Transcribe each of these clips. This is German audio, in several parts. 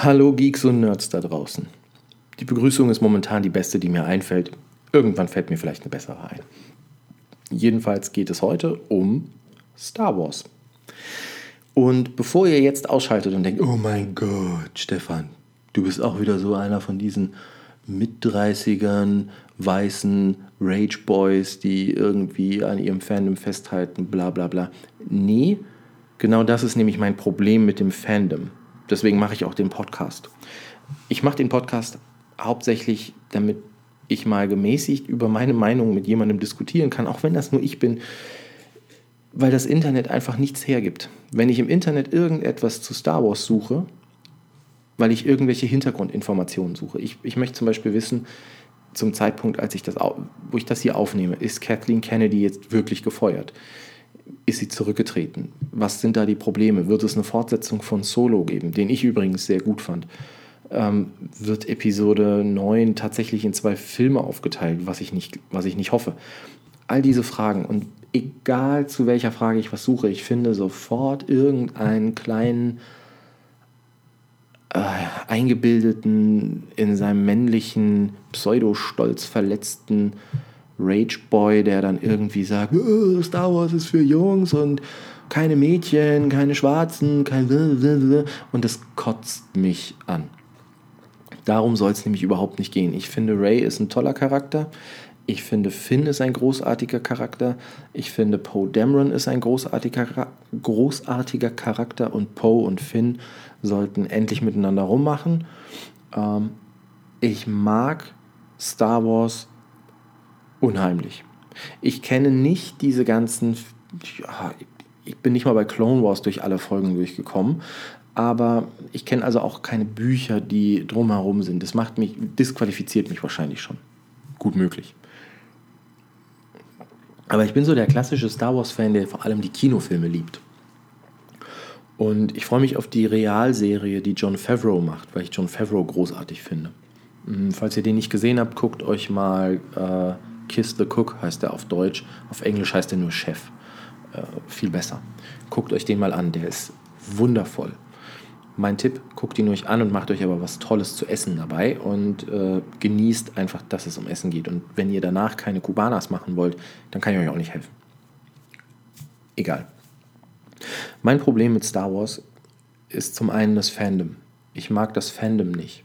Hallo Geeks und Nerds da draußen. Die Begrüßung ist momentan die beste, die mir einfällt. Irgendwann fällt mir vielleicht eine bessere ein. Jedenfalls geht es heute um Star Wars. Und bevor ihr jetzt ausschaltet und denkt, oh mein Gott, Stefan, du bist auch wieder so einer von diesen Mit-30ern, weißen Rage Boys, die irgendwie an ihrem Fandom festhalten, bla bla bla. Nee, genau das ist nämlich mein Problem mit dem Fandom. Deswegen mache ich auch den Podcast. Ich mache den Podcast hauptsächlich, damit ich mal gemäßigt über meine Meinung mit jemandem diskutieren kann, auch wenn das nur ich bin, weil das Internet einfach nichts hergibt. Wenn ich im Internet irgendetwas zu Star Wars suche, weil ich irgendwelche Hintergrundinformationen suche. Ich, ich möchte zum Beispiel wissen, zum Zeitpunkt, als ich das, wo ich das hier aufnehme, ist Kathleen Kennedy jetzt wirklich gefeuert? Ist sie zurückgetreten? Was sind da die Probleme? Wird es eine Fortsetzung von Solo geben, den ich übrigens sehr gut fand? Ähm, wird Episode 9 tatsächlich in zwei Filme aufgeteilt, was ich, nicht, was ich nicht hoffe? All diese Fragen und egal zu welcher Frage ich was suche, ich finde sofort irgendeinen kleinen äh, eingebildeten, in seinem männlichen Pseudostolz verletzten Rage Boy, der dann irgendwie sagt, oh, Star Wars ist für Jungs und keine Mädchen, keine Schwarzen, kein und das kotzt mich an. Darum soll es nämlich überhaupt nicht gehen. Ich finde, Ray ist ein toller Charakter. Ich finde, Finn ist ein großartiger Charakter. Ich finde, Poe Dameron ist ein großartiger, großartiger Charakter und Poe und Finn sollten endlich miteinander rummachen. Ähm, ich mag Star Wars unheimlich. Ich kenne nicht diese ganzen, ja, ich bin nicht mal bei Clone Wars durch alle Folgen durchgekommen, aber ich kenne also auch keine Bücher, die drumherum sind. Das macht mich, disqualifiziert mich wahrscheinlich schon. Gut möglich. Aber ich bin so der klassische Star Wars-Fan, der vor allem die Kinofilme liebt. Und ich freue mich auf die Realserie, die John Favreau macht, weil ich John Favreau großartig finde. Hm, falls ihr den nicht gesehen habt, guckt euch mal äh, Kiss the Cook heißt er auf Deutsch. Auf Englisch heißt er nur Chef. Äh, viel besser. Guckt euch den mal an, der ist wundervoll. Mein Tipp, guckt ihn euch an und macht euch aber was Tolles zu essen dabei und äh, genießt einfach, dass es um Essen geht. Und wenn ihr danach keine Kubanas machen wollt, dann kann ich euch auch nicht helfen. Egal. Mein Problem mit Star Wars ist zum einen das Fandom. Ich mag das Fandom nicht.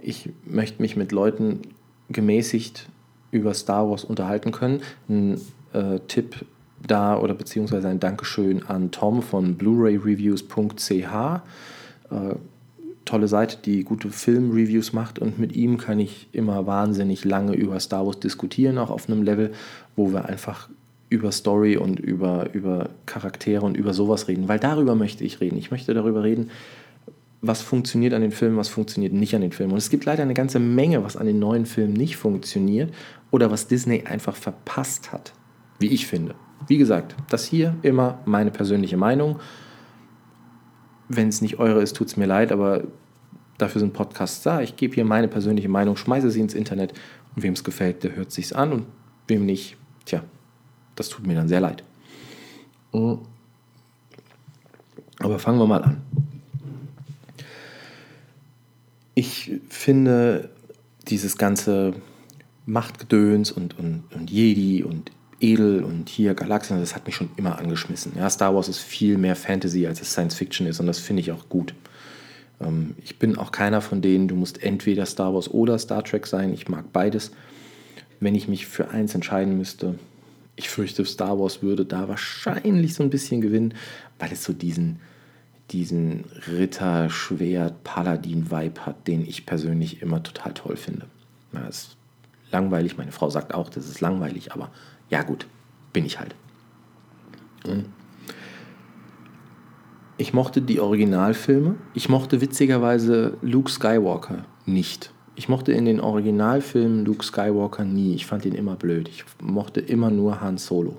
Ich möchte mich mit Leuten gemäßigt über Star Wars unterhalten können. Ein äh, Tipp da oder beziehungsweise ein Dankeschön an Tom von blu-rayreviews.ch. Äh, tolle Seite, die gute Filmreviews macht und mit ihm kann ich immer wahnsinnig lange über Star Wars diskutieren, auch auf einem Level, wo wir einfach über Story und über, über Charaktere und über sowas reden, weil darüber möchte ich reden. Ich möchte darüber reden, was funktioniert an den Filmen, was funktioniert nicht an den Filmen. Und es gibt leider eine ganze Menge, was an den neuen Filmen nicht funktioniert oder was Disney einfach verpasst hat, wie ich finde. Wie gesagt, das hier immer meine persönliche Meinung. Wenn es nicht eure ist, tut es mir leid, aber dafür sind Podcasts da. Ich gebe hier meine persönliche Meinung, schmeiße sie ins Internet und wem es gefällt, der hört sich's an und wem nicht, tja, das tut mir dann sehr leid. Aber fangen wir mal an. Ich finde dieses ganze Machtgedöns und, und, und Jedi und Edel und hier Galaxien, das hat mich schon immer angeschmissen. Ja, Star Wars ist viel mehr Fantasy, als es Science Fiction ist und das finde ich auch gut. Ähm, ich bin auch keiner von denen, du musst entweder Star Wars oder Star Trek sein. Ich mag beides. Wenn ich mich für eins entscheiden müsste, ich fürchte, Star Wars würde da wahrscheinlich so ein bisschen gewinnen, weil es so diesen, diesen Ritter-Schwert-Paladin-Vibe hat, den ich persönlich immer total toll finde. Ja, es langweilig. Meine Frau sagt auch, das ist langweilig, aber ja gut, bin ich halt. Hm. Ich mochte die Originalfilme. Ich mochte witzigerweise Luke Skywalker nicht. Ich mochte in den Originalfilmen Luke Skywalker nie. Ich fand ihn immer blöd. Ich mochte immer nur Han Solo.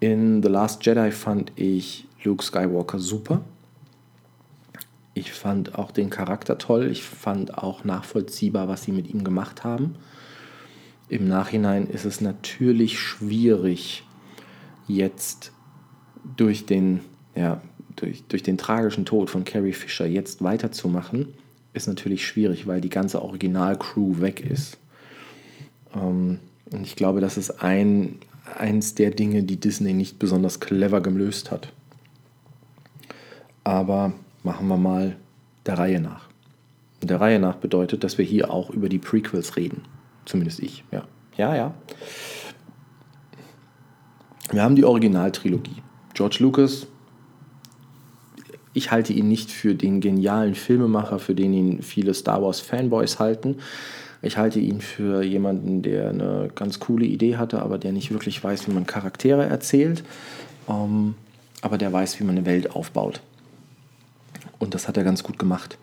In The Last Jedi fand ich Luke Skywalker super. Ich fand auch den Charakter toll. Ich fand auch nachvollziehbar, was sie mit ihm gemacht haben. Im Nachhinein ist es natürlich schwierig, jetzt durch den, ja, durch, durch den tragischen Tod von Carrie Fisher jetzt weiterzumachen, ist natürlich schwierig, weil die ganze Originalcrew weg ist. Ähm, und ich glaube, das ist ein, eins der Dinge, die Disney nicht besonders clever gelöst hat. Aber machen wir mal der Reihe nach. Und der Reihe nach bedeutet, dass wir hier auch über die Prequels reden. Zumindest ich, ja. Ja, ja. Wir haben die Originaltrilogie. George Lucas, ich halte ihn nicht für den genialen Filmemacher, für den ihn viele Star Wars Fanboys halten. Ich halte ihn für jemanden, der eine ganz coole Idee hatte, aber der nicht wirklich weiß, wie man Charaktere erzählt. Ähm, aber der weiß, wie man eine Welt aufbaut. Und das hat er ganz gut gemacht.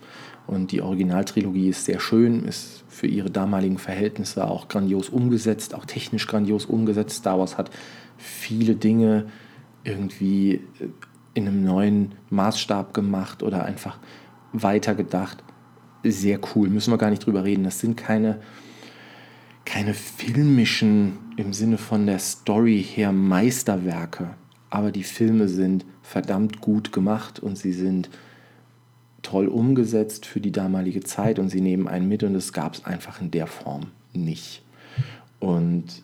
Und die Originaltrilogie ist sehr schön, ist für ihre damaligen Verhältnisse auch grandios umgesetzt, auch technisch grandios umgesetzt. Star Wars hat viele Dinge irgendwie äh, in einem neuen Maßstab gemacht oder einfach weitergedacht. Sehr cool, müssen wir gar nicht drüber reden. Das sind keine, keine filmischen, im Sinne von der Story her, Meisterwerke. Aber die Filme sind verdammt gut gemacht und sie sind toll umgesetzt für die damalige Zeit und sie nehmen einen mit und das gab es einfach in der Form nicht. Und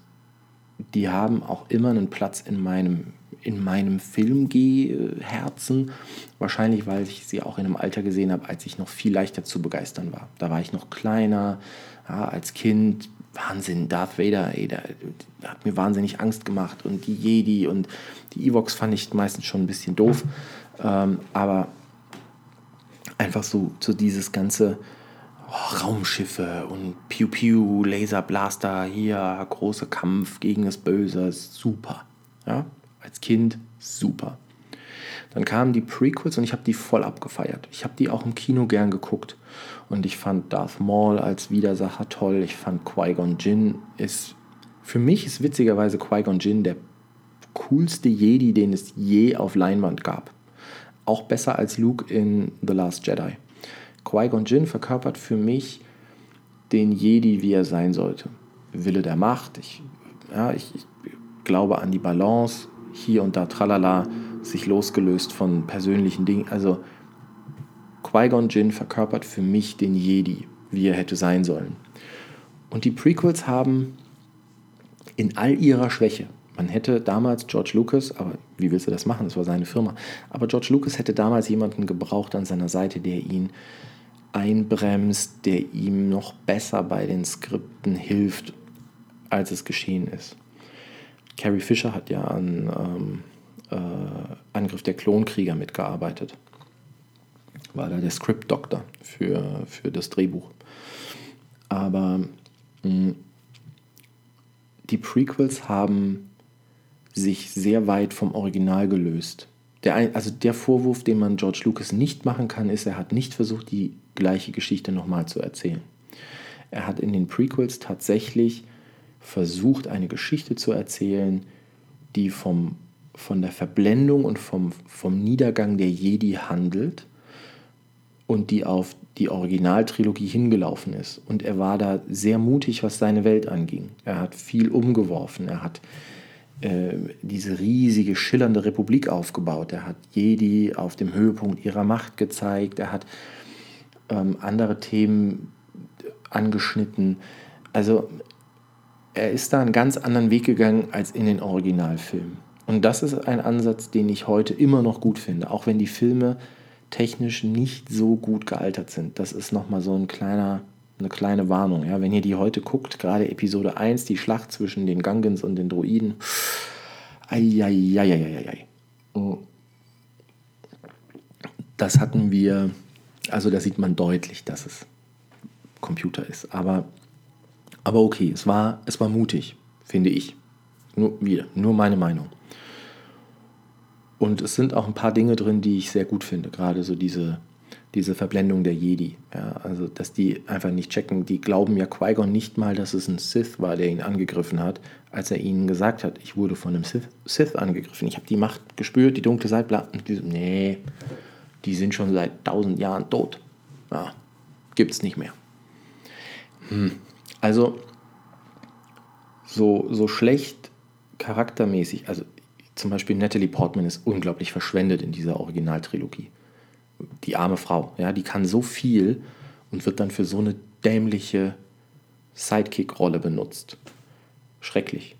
die haben auch immer einen Platz in meinem, in meinem Filmgeh-Herzen. Wahrscheinlich, weil ich sie auch in einem Alter gesehen habe, als ich noch viel leichter zu begeistern war. Da war ich noch kleiner, ja, als Kind. Wahnsinn, Darth Vader, ey, der, der, hat mir wahnsinnig Angst gemacht. Und die Jedi und die Evox fand ich meistens schon ein bisschen doof. Ähm, aber einfach so, so dieses ganze oh, Raumschiffe und Pew Pew, Laserblaster, hier großer Kampf gegen das Böse, super. Ja, als Kind super. Dann kamen die Prequels und ich habe die voll abgefeiert. Ich habe die auch im Kino gern geguckt. Und ich fand Darth Maul als Widersacher toll. Ich fand Qui-Gon Jinn ist, für mich ist witzigerweise Qui-Gon Jinn der coolste Jedi, den es je auf Leinwand gab. Auch besser als Luke in The Last Jedi. Qui-Gon Jinn verkörpert für mich den Jedi, wie er sein sollte. Wille der Macht. Ich, ja, ich, ich glaube an die Balance. Hier und da, tralala, sich losgelöst von persönlichen Dingen. Also Qui-Gon Jinn verkörpert für mich den Jedi, wie er hätte sein sollen. Und die Prequels haben in all ihrer Schwäche, man hätte damals George Lucas, aber wie willst du das machen? Das war seine Firma. Aber George Lucas hätte damals jemanden gebraucht an seiner Seite, der ihn einbremst, der ihm noch besser bei den Skripten hilft, als es geschehen ist. Carrie Fisher hat ja an ähm, äh, Angriff der Klonkrieger mitgearbeitet. War da der Script-Doktor für, für das Drehbuch. Aber mh, hm, die Prequels haben sich sehr weit vom Original gelöst. Der, also der Vorwurf, den man George Lucas nicht machen kann, ist, er hat nicht versucht, die gleiche Geschichte nochmal zu erzählen. Er hat in den Prequels tatsächlich versucht, eine Geschichte zu erzählen, die vom, von der Verblendung und vom, vom Niedergang der Jedi handelt und die auf die Originaltrilogie hingelaufen ist. Und er war da sehr mutig, was seine Welt anging. Er hat viel umgeworfen. Er hat diese riesige, schillernde Republik aufgebaut. Er hat Jedi auf dem Höhepunkt ihrer Macht gezeigt. Er hat ähm, andere Themen angeschnitten. Also er ist da einen ganz anderen Weg gegangen als in den Originalfilmen. Und das ist ein Ansatz, den ich heute immer noch gut finde, auch wenn die Filme technisch nicht so gut gealtert sind. Das ist nochmal so ein kleiner, eine kleine Warnung. Ja? Wenn ihr die heute guckt, gerade Episode 1, die Schlacht zwischen den Gangans und den Droiden, Eieieiei. Das hatten wir also da sieht man deutlich, dass es Computer ist. Aber, aber okay, es war, es war mutig, finde ich. Nur, wieder, nur meine Meinung. Und es sind auch ein paar Dinge drin, die ich sehr gut finde. Gerade so diese, diese Verblendung der Jedi. Ja, also, dass die einfach nicht checken. Die glauben ja Qui-Gon nicht mal, dass es ein Sith war, der ihn angegriffen hat, als er ihnen gesagt hat, ich wurde von einem Sith, Sith angegriffen. Ich habe die Macht gespürt, die dunkle Seite. Und die so, nee, die sind schon seit tausend Jahren tot. Ja, gibt es nicht mehr. Hm. Also, so, so schlecht charaktermäßig, also zum Beispiel Natalie Portman ist unglaublich verschwendet in dieser Originaltrilogie. Die arme Frau, ja, die kann so viel und wird dann für so eine dämliche Sidekick-Rolle benutzt. Schrecklich.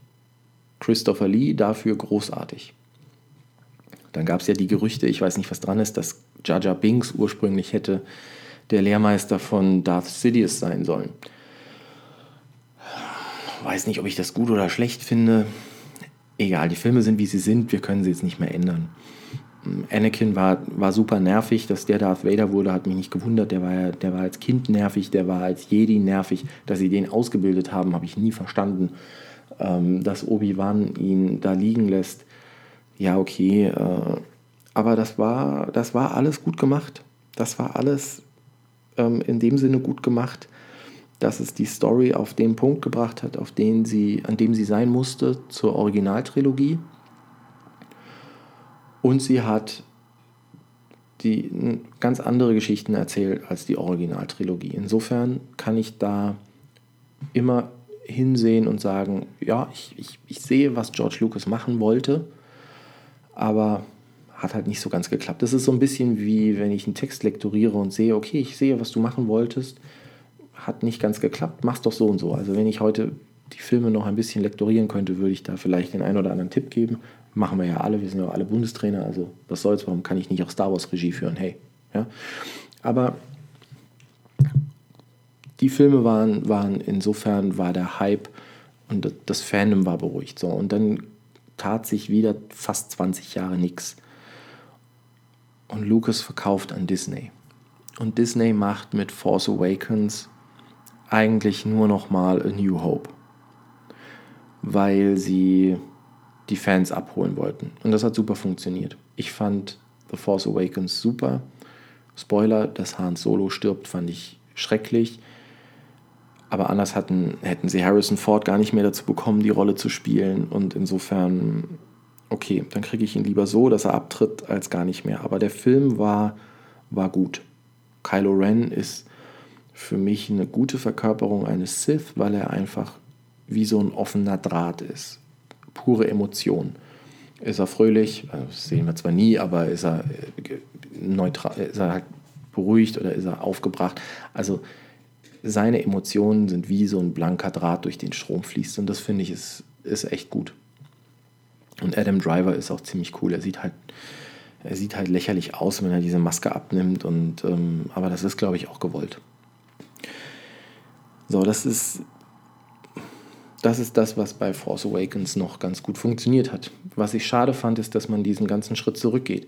Christopher Lee dafür großartig. Dann gab es ja die Gerüchte, ich weiß nicht, was dran ist, dass Jar Binks ursprünglich hätte der Lehrmeister von Darth Sidious sein sollen. Weiß nicht, ob ich das gut oder schlecht finde. Egal, die Filme sind, wie sie sind, wir können sie jetzt nicht mehr ändern. Anakin war, war super nervig, dass der Darth Vader wurde, hat mich nicht gewundert. Der war, der war als Kind nervig, der war als Jedi nervig. Dass sie den ausgebildet haben, habe ich nie verstanden. Ähm, dass Obi-Wan ihn da liegen lässt, ja, okay. Äh, aber das war, das war alles gut gemacht. Das war alles ähm, in dem Sinne gut gemacht, dass es die Story auf den Punkt gebracht hat, auf den sie, an dem sie sein musste zur Originaltrilogie. Und sie hat die ganz andere Geschichten erzählt als die Originaltrilogie. Insofern kann ich da immer hinsehen und sagen, ja, ich, ich, ich sehe, was George Lucas machen wollte, aber hat halt nicht so ganz geklappt. Das ist so ein bisschen wie, wenn ich einen Text lektoriere und sehe, okay, ich sehe, was du machen wolltest, hat nicht ganz geklappt, mach's doch so und so. Also wenn ich heute die Filme noch ein bisschen lektorieren könnte, würde ich da vielleicht den einen oder anderen Tipp geben. Machen wir ja alle, wir sind ja alle Bundestrainer, also was soll's, warum kann ich nicht auch Star Wars Regie führen? Hey. Ja? Aber die Filme waren, waren insofern war der Hype und das Fandom war beruhigt. So. Und dann tat sich wieder fast 20 Jahre nichts. Und Lucas verkauft an Disney. Und Disney macht mit Force Awakens eigentlich nur noch mal A New Hope. Weil sie die Fans abholen wollten. Und das hat super funktioniert. Ich fand The Force Awakens super. Spoiler, dass Han Solo stirbt, fand ich schrecklich. Aber anders hatten, hätten sie Harrison Ford gar nicht mehr dazu bekommen, die Rolle zu spielen. Und insofern okay, dann kriege ich ihn lieber so, dass er abtritt, als gar nicht mehr. Aber der Film war, war gut. Kylo Ren ist für mich eine gute Verkörperung eines Sith, weil er einfach wie so ein offener Draht ist. Pure Emotion. Ist er fröhlich? Also das sehen wir zwar nie, aber ist er äh, neutral, ist er halt beruhigt oder ist er aufgebracht? Also seine Emotionen sind wie so ein blanker Draht, durch den Strom fließt. Und das finde ich ist, ist echt gut. Und Adam Driver ist auch ziemlich cool. Er sieht halt, er sieht halt lächerlich aus, wenn er diese Maske abnimmt. Und, ähm, aber das ist, glaube ich, auch gewollt. So, das ist, das ist das, was bei Force Awakens noch ganz gut funktioniert hat. Was ich schade fand, ist, dass man diesen ganzen Schritt zurückgeht.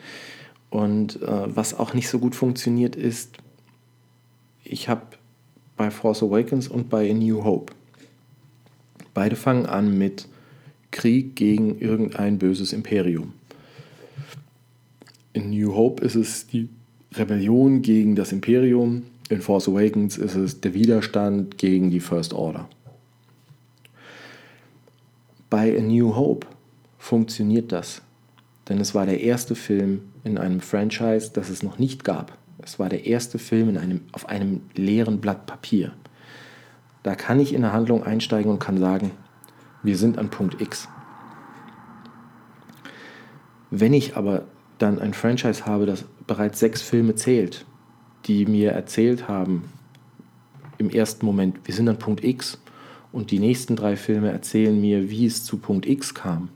Und äh, was auch nicht so gut funktioniert, ist, ich habe bei Force Awakens und bei A New Hope, beide fangen an mit Krieg gegen irgendein böses Imperium. In New Hope ist es die Rebellion gegen das Imperium, in Force Awakens ist es der Widerstand gegen die First Order. Bei A New Hope funktioniert das, denn es war der erste Film in einem Franchise, das es noch nicht gab. Es war der erste Film in einem, auf einem leeren Blatt Papier. Da kann ich in der Handlung einsteigen und kann sagen, wir sind an Punkt X. Wenn ich aber dann ein Franchise habe, das bereits sechs Filme zählt, die mir erzählt haben, im ersten Moment, wir sind an Punkt X und die nächsten drei Filme erzählen mir, wie es zu Punkt X kam.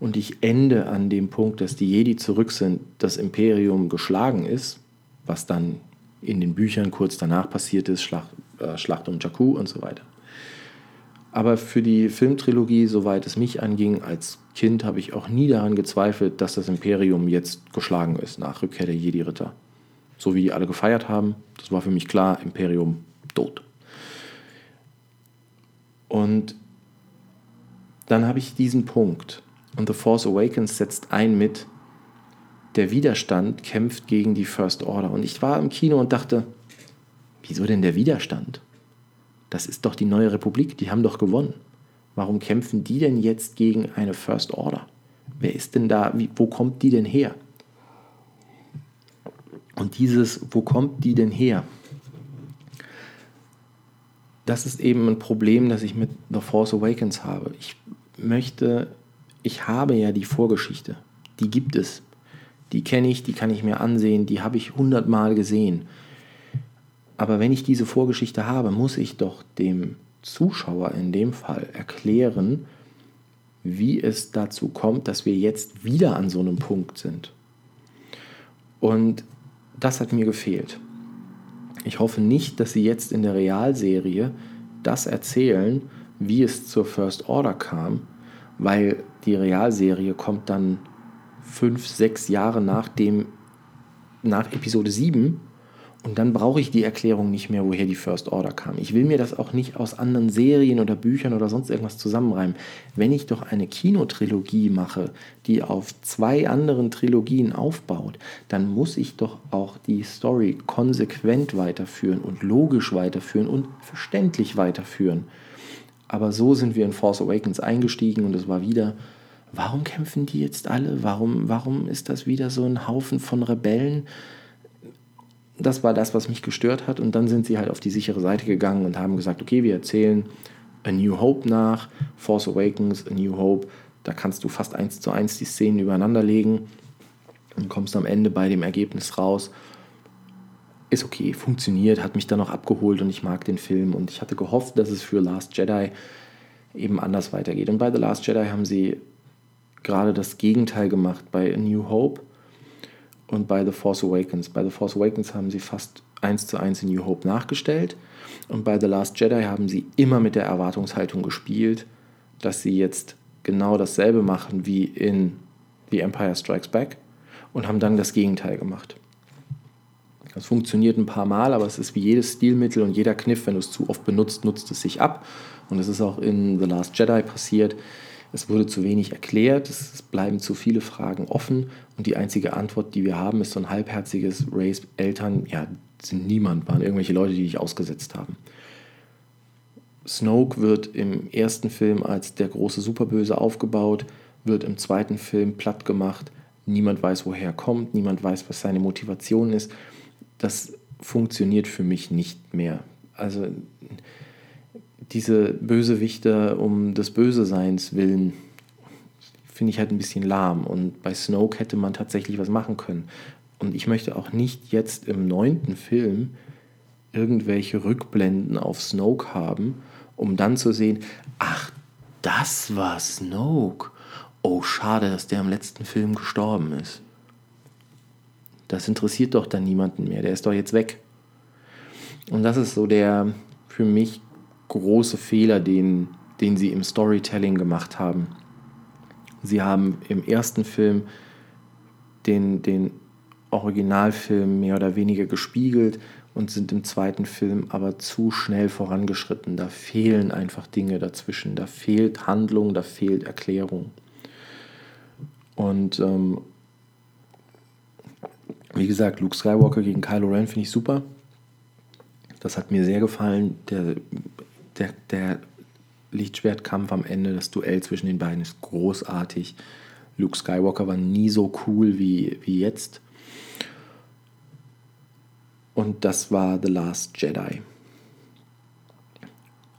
Und ich ende an dem Punkt, dass die Jedi zurück sind, das Imperium geschlagen ist, was dann in den Büchern kurz danach passiert ist, Schlacht, äh, Schlacht um Jakku und so weiter. Aber für die Filmtrilogie, soweit es mich anging, als Kind habe ich auch nie daran gezweifelt, dass das Imperium jetzt geschlagen ist nach Rückkehr der Jedi-Ritter. So wie die alle gefeiert haben, das war für mich klar, Imperium tot. Und dann habe ich diesen Punkt. Und The Force Awakens setzt ein mit, der Widerstand kämpft gegen die First Order. Und ich war im Kino und dachte, wieso denn der Widerstand? Das ist doch die neue Republik, die haben doch gewonnen. Warum kämpfen die denn jetzt gegen eine First Order? Wer ist denn da, wie, wo kommt die denn her? Und dieses, wo kommt die denn her? Das ist eben ein Problem, das ich mit The Force Awakens habe. Ich möchte ich habe ja die Vorgeschichte. Die gibt es. Die kenne ich, die kann ich mir ansehen, die habe ich hundertmal gesehen. Aber wenn ich diese Vorgeschichte habe, muss ich doch dem Zuschauer in dem Fall erklären, wie es dazu kommt, dass wir jetzt wieder an so einem Punkt sind. Und das hat mir gefehlt. Ich hoffe nicht, dass sie jetzt in der Realserie das erzählen, wie es zur First Order kam, weil die Realserie kommt dann fünf, sechs Jahre nach dem, nach Episode 7 und dann brauche ich die Erklärung nicht mehr, woher die First Order kam. Ich will mir das auch nicht aus anderen Serien oder Büchern oder sonst irgendwas zusammenreimen. Wenn ich doch eine Kinotrilogie mache, die auf zwei anderen Trilogien aufbaut, dann muss ich doch auch die Story konsequent weiterführen und logisch weiterführen und verständlich weiterführen. Aber so sind wir in Force Awakens eingestiegen und es war wieder, warum kämpfen die jetzt alle? Warum, warum ist das wieder so ein Haufen von Rebellen? Das war das, was mich gestört hat. Und dann sind sie halt auf die sichere Seite gegangen und haben gesagt, okay, wir erzählen A New Hope nach, Force Awakens, A New Hope. Da kannst du fast eins zu eins die Szenen übereinander legen und kommst am Ende bei dem Ergebnis raus. Ist okay, funktioniert, hat mich dann noch abgeholt und ich mag den Film. Und ich hatte gehofft, dass es für Last Jedi eben anders weitergeht. Und bei The Last Jedi haben sie gerade das Gegenteil gemacht. Bei A New Hope und bei The Force Awakens. Bei The Force Awakens haben sie fast eins zu eins in New Hope nachgestellt und bei The Last Jedi haben sie immer mit der Erwartungshaltung gespielt, dass sie jetzt genau dasselbe machen wie in The Empire Strikes Back und haben dann das Gegenteil gemacht. Das funktioniert ein paar Mal, aber es ist wie jedes Stilmittel und jeder Kniff, wenn du es zu oft benutzt, nutzt es sich ab. Und es ist auch in The Last Jedi passiert. Es wurde zu wenig erklärt, es bleiben zu viele Fragen offen und die einzige Antwort, die wir haben, ist so ein halbherziges Race Eltern, ja, sind niemand, waren irgendwelche Leute, die dich ausgesetzt haben. Snoke wird im ersten Film als der große Superböse aufgebaut, wird im zweiten Film platt gemacht. Niemand weiß, woher er kommt, niemand weiß, was seine Motivation ist. Das funktioniert für mich nicht mehr. Also diese Bösewichter um des Böseseins willen finde ich halt ein bisschen lahm. Und bei Snoke hätte man tatsächlich was machen können. Und ich möchte auch nicht jetzt im neunten Film irgendwelche Rückblenden auf Snoke haben, um dann zu sehen, ach, das war Snoke. Oh, schade, dass der im letzten Film gestorben ist. Das interessiert doch dann niemanden mehr, der ist doch jetzt weg. Und das ist so der für mich große Fehler, den, den sie im Storytelling gemacht haben. Sie haben im ersten Film den, den Originalfilm mehr oder weniger gespiegelt und sind im zweiten Film aber zu schnell vorangeschritten. Da fehlen einfach Dinge dazwischen. Da fehlt Handlung, da fehlt Erklärung. Und ähm, wie gesagt, Luke Skywalker gegen Kylo Ren finde ich super. Das hat mir sehr gefallen. Der der, der Lichtschwertkampf am Ende, das Duell zwischen den beiden ist großartig. Luke Skywalker war nie so cool wie, wie jetzt. Und das war The Last Jedi.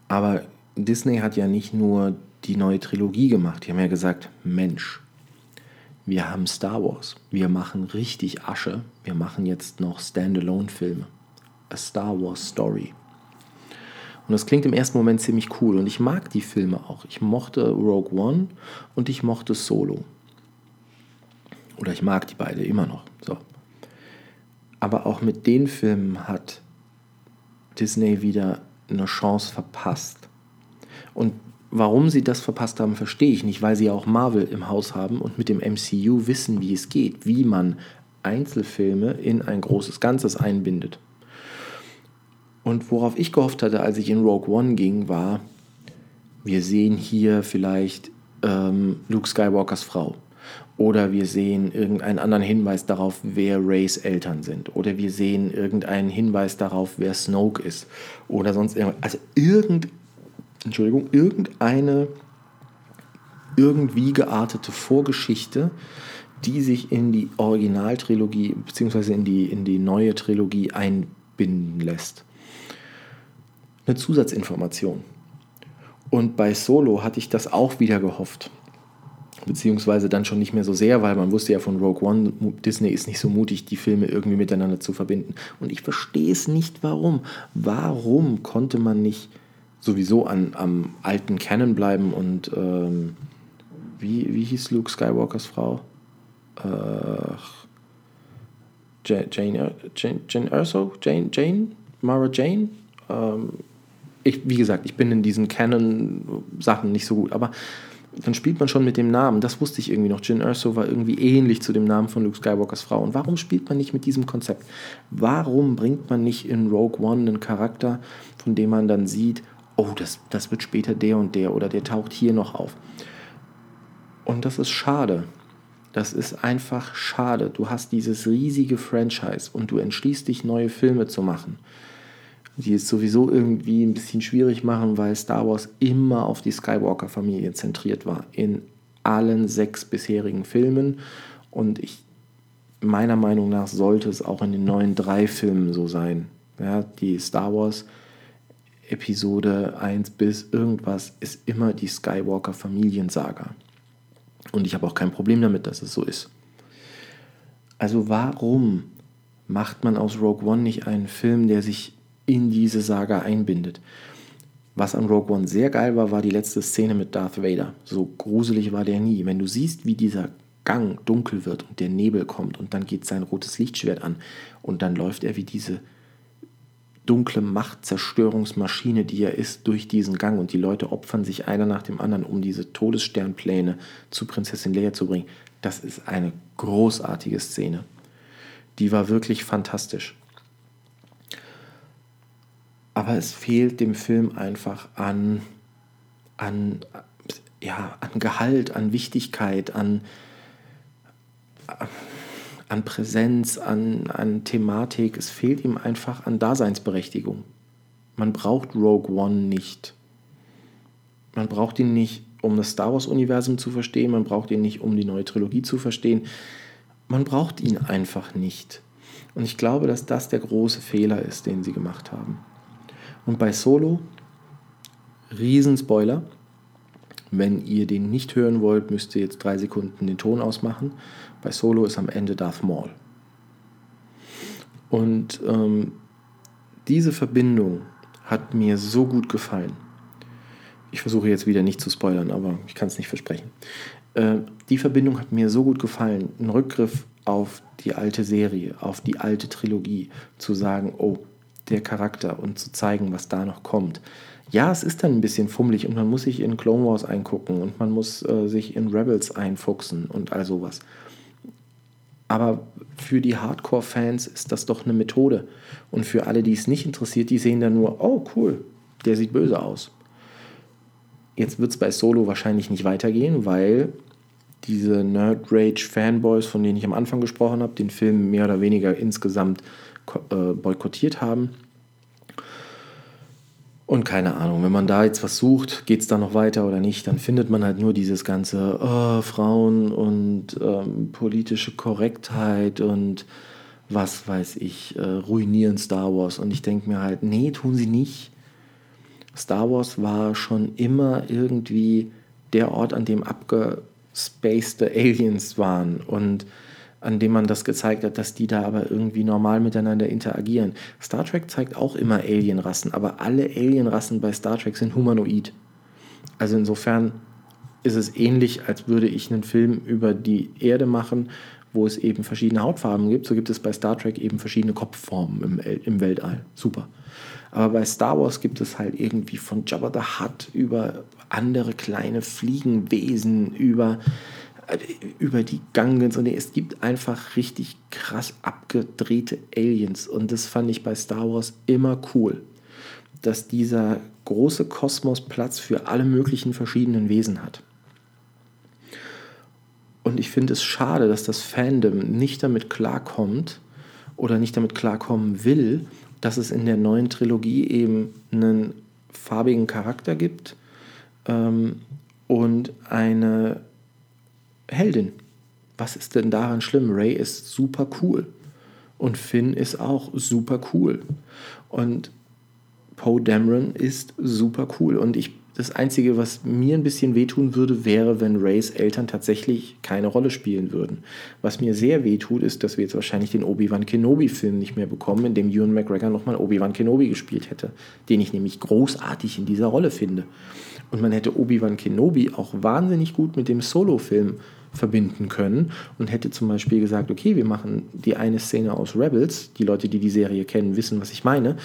Aber Disney hat ja nicht nur die neue Trilogie gemacht. Die haben ja gesagt, Mensch, wir haben Star Wars. Wir machen richtig Asche. Wir machen jetzt noch Standalone-Filme. A Star Wars Story. Und das klingt im ersten Moment ziemlich cool. Und ich mag die Filme auch. Ich mochte Rogue One und ich mochte Solo. Oder ich mag die beide immer noch. So. Aber auch mit den Filmen hat Disney wieder eine Chance verpasst. Und warum sie das verpasst haben, verstehe ich nicht, weil sie ja auch Marvel im Haus haben und mit dem MCU wissen, wie es geht, wie man Einzelfilme in ein großes Ganzes einbindet. Und worauf ich gehofft hatte, als ich in Rogue One ging, war, wir sehen hier vielleicht ähm, Luke Skywalkers Frau. Oder wir sehen irgendeinen anderen Hinweis darauf, wer Rays Eltern sind. Oder wir sehen irgendeinen Hinweis darauf, wer Snoke ist. Oder sonst irgendwas. Also irgend, Entschuldigung, irgendeine irgendwie geartete Vorgeschichte, die sich in die Originaltrilogie bzw. In die, in die neue Trilogie einbinden lässt eine Zusatzinformation. Und bei Solo hatte ich das auch wieder gehofft. beziehungsweise dann schon nicht mehr so sehr, weil man wusste ja von Rogue One, Disney ist nicht so mutig, die Filme irgendwie miteinander zu verbinden. Und ich verstehe es nicht, warum. Warum konnte man nicht sowieso an, am alten Canon bleiben und ähm, wie, wie hieß Luke Skywalkers Frau? Äh, Jane, Jane, Jane, Jane Erso? Jane, Jane? Mara Jane? Ähm, ich, wie gesagt, ich bin in diesen Canon-Sachen nicht so gut, aber dann spielt man schon mit dem Namen. Das wusste ich irgendwie noch. Jin Erso war irgendwie ähnlich zu dem Namen von Luke Skywalkers Frau. Und warum spielt man nicht mit diesem Konzept? Warum bringt man nicht in Rogue One einen Charakter, von dem man dann sieht, oh, das, das wird später der und der oder der taucht hier noch auf? Und das ist schade. Das ist einfach schade. Du hast dieses riesige Franchise und du entschließt dich, neue Filme zu machen die es sowieso irgendwie ein bisschen schwierig machen, weil Star Wars immer auf die Skywalker-Familie zentriert war. In allen sechs bisherigen Filmen. Und ich, meiner Meinung nach sollte es auch in den neuen drei Filmen so sein. Ja, die Star Wars Episode 1 bis irgendwas ist immer die Skywalker-Familiensaga. Und ich habe auch kein Problem damit, dass es so ist. Also warum macht man aus Rogue One nicht einen Film, der sich in diese Saga einbindet. Was an Rogue One sehr geil war, war die letzte Szene mit Darth Vader. So gruselig war der nie. Wenn du siehst, wie dieser Gang dunkel wird und der Nebel kommt und dann geht sein rotes Lichtschwert an und dann läuft er wie diese dunkle Machtzerstörungsmaschine, die er ist, durch diesen Gang und die Leute opfern sich einer nach dem anderen, um diese Todessternpläne zu Prinzessin Leia zu bringen. Das ist eine großartige Szene. Die war wirklich fantastisch. Aber es fehlt dem Film einfach an, an, ja, an Gehalt, an Wichtigkeit, an, an Präsenz, an, an Thematik. Es fehlt ihm einfach an Daseinsberechtigung. Man braucht Rogue One nicht. Man braucht ihn nicht, um das Star Wars-Universum zu verstehen. Man braucht ihn nicht, um die neue Trilogie zu verstehen. Man braucht ihn einfach nicht. Und ich glaube, dass das der große Fehler ist, den sie gemacht haben. Und bei Solo, Riesenspoiler. Wenn ihr den nicht hören wollt, müsst ihr jetzt drei Sekunden den Ton ausmachen. Bei Solo ist am Ende Darth Maul. Und ähm, diese Verbindung hat mir so gut gefallen. Ich versuche jetzt wieder nicht zu spoilern, aber ich kann es nicht versprechen. Äh, die Verbindung hat mir so gut gefallen. Ein Rückgriff auf die alte Serie, auf die alte Trilogie, zu sagen, oh, der Charakter und zu zeigen, was da noch kommt. Ja, es ist dann ein bisschen fummelig und man muss sich in Clone Wars eingucken und man muss äh, sich in Rebels einfuchsen und all sowas. Aber für die Hardcore-Fans ist das doch eine Methode. Und für alle, die es nicht interessiert, die sehen dann nur, oh cool, der sieht böse aus. Jetzt wird es bei Solo wahrscheinlich nicht weitergehen, weil diese Nerd Rage Fanboys, von denen ich am Anfang gesprochen habe, den Film mehr oder weniger insgesamt boykottiert haben. Und keine Ahnung, wenn man da jetzt was sucht, geht es da noch weiter oder nicht, dann findet man halt nur dieses ganze oh, Frauen und ähm, politische Korrektheit und was weiß ich, äh, ruinieren Star Wars. Und ich denke mir halt, nee, tun sie nicht. Star Wars war schon immer irgendwie der Ort, an dem abgespacede Aliens waren. Und an dem man das gezeigt hat, dass die da aber irgendwie normal miteinander interagieren. Star Trek zeigt auch immer Alienrassen, aber alle Alienrassen bei Star Trek sind humanoid. Also insofern ist es ähnlich, als würde ich einen Film über die Erde machen, wo es eben verschiedene Hautfarben gibt. So gibt es bei Star Trek eben verschiedene Kopfformen im, im Weltall. Super. Aber bei Star Wars gibt es halt irgendwie von Jabba the Hutt über andere kleine Fliegenwesen, über über die Gangens und es gibt einfach richtig krass abgedrehte Aliens und das fand ich bei Star Wars immer cool, dass dieser große Kosmos Platz für alle möglichen verschiedenen Wesen hat. Und ich finde es schade, dass das Fandom nicht damit klarkommt oder nicht damit klarkommen will, dass es in der neuen Trilogie eben einen farbigen Charakter gibt ähm, und eine Heldin. Was ist denn daran schlimm? Ray ist super cool. Und Finn ist auch super cool. Und Poe Dameron ist super cool. Und ich, das Einzige, was mir ein bisschen wehtun würde, wäre, wenn Rays Eltern tatsächlich keine Rolle spielen würden. Was mir sehr wehtut, ist, dass wir jetzt wahrscheinlich den Obi-Wan Kenobi-Film nicht mehr bekommen, in dem Ewan McGregor nochmal Obi-Wan Kenobi gespielt hätte, den ich nämlich großartig in dieser Rolle finde. Und man hätte Obi-Wan Kenobi auch wahnsinnig gut mit dem Solo-Film verbinden können und hätte zum Beispiel gesagt, okay, wir machen die eine Szene aus Rebels, die Leute, die die Serie kennen, wissen, was ich meine,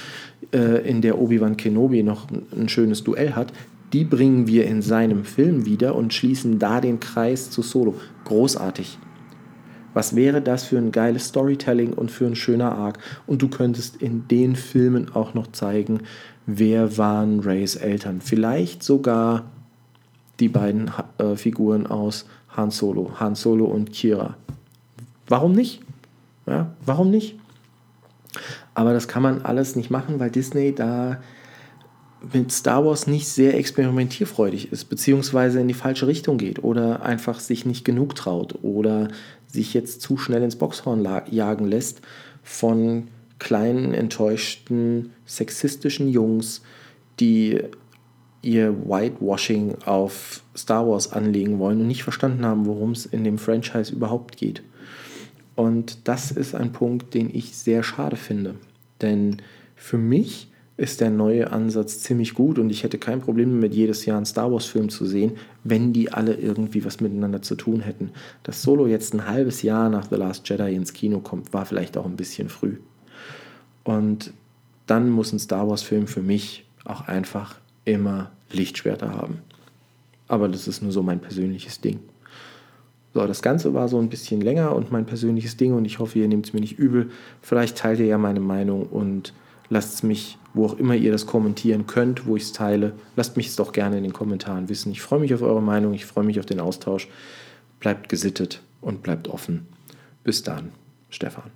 äh, in der Obi-Wan Kenobi noch ein schönes Duell hat, die bringen wir in seinem Film wieder und schließen da den Kreis zu Solo. Großartig. Was wäre das für ein geiles Storytelling und für ein schöner Arc? Und du könntest in den Filmen auch noch zeigen, wer waren Rays Eltern. Vielleicht sogar die beiden äh, Figuren aus Han Solo, Han Solo und Kira. Warum nicht? Ja, warum nicht? Aber das kann man alles nicht machen, weil Disney da mit Star Wars nicht sehr experimentierfreudig ist, beziehungsweise in die falsche Richtung geht oder einfach sich nicht genug traut oder sich jetzt zu schnell ins Boxhorn jagen lässt von kleinen, enttäuschten, sexistischen Jungs, die ihr Whitewashing auf Star Wars anlegen wollen und nicht verstanden haben, worum es in dem Franchise überhaupt geht. Und das ist ein Punkt, den ich sehr schade finde. Denn für mich ist der neue Ansatz ziemlich gut und ich hätte kein Problem damit, jedes Jahr einen Star Wars-Film zu sehen, wenn die alle irgendwie was miteinander zu tun hätten. Dass Solo jetzt ein halbes Jahr nach The Last Jedi ins Kino kommt, war vielleicht auch ein bisschen früh. Und dann muss ein Star Wars-Film für mich auch einfach immer Lichtschwerter haben. Aber das ist nur so mein persönliches Ding. So, das Ganze war so ein bisschen länger und mein persönliches Ding und ich hoffe, ihr nehmt es mir nicht übel. Vielleicht teilt ihr ja meine Meinung und lasst es mich, wo auch immer ihr das kommentieren könnt, wo ich es teile, lasst mich es doch gerne in den Kommentaren wissen. Ich freue mich auf eure Meinung, ich freue mich auf den Austausch. Bleibt gesittet und bleibt offen. Bis dann, Stefan.